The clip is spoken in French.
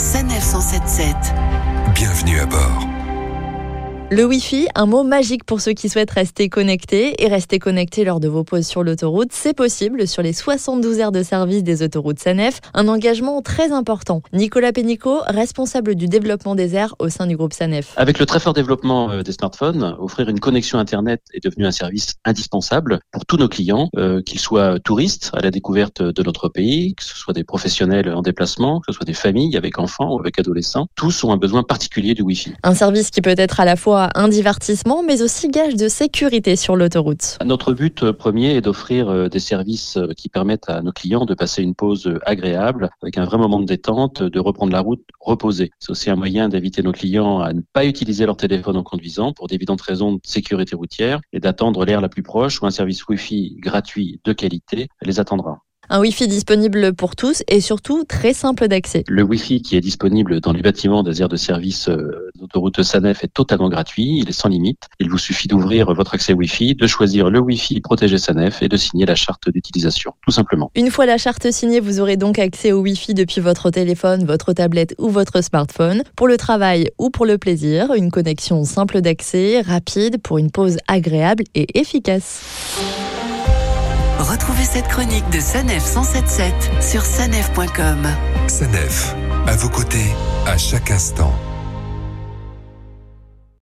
Sanef 177. Bienvenue à bord. Le Wi-Fi, un mot magique pour ceux qui souhaitent rester connectés et rester connectés lors de vos pauses sur l'autoroute, c'est possible sur les 72 heures de service des autoroutes SANEF, un engagement très important. Nicolas Pénicaud, responsable du développement des aires au sein du groupe SANEF. Avec le très fort développement euh, des smartphones, offrir une connexion Internet est devenu un service indispensable pour tous nos clients, euh, qu'ils soient touristes à la découverte de notre pays, que ce soit des professionnels en déplacement, que ce soit des familles avec enfants ou avec adolescents. Tous ont un besoin particulier du Wi-Fi. Un service qui peut être à la fois un divertissement, mais aussi gage de sécurité sur l'autoroute. Notre but euh, premier est d'offrir euh, des services euh, qui permettent à nos clients de passer une pause agréable, avec un vrai moment de détente, de reprendre la route reposée. C'est aussi un moyen d'inviter nos clients à ne pas utiliser leur téléphone en conduisant pour d'évidentes raisons de sécurité routière et d'attendre l'air la plus proche où un service Wi-Fi gratuit de qualité les attendra. Un Wi-Fi disponible pour tous et surtout très simple d'accès. Le Wi-Fi qui est disponible dans les bâtiments des aires de service euh, d'autoroute SANEF est totalement gratuit, il est sans limite. Il vous suffit d'ouvrir votre accès Wi-Fi, de choisir le Wi-Fi protégé SANEF et de signer la charte d'utilisation, tout simplement. Une fois la charte signée, vous aurez donc accès au Wi-Fi depuis votre téléphone, votre tablette ou votre smartphone. Pour le travail ou pour le plaisir, une connexion simple d'accès, rapide pour une pause agréable et efficace. Retrouvez cette chronique de Sanef 177 sur sanef.com. Sanef, à vos côtés, à chaque instant.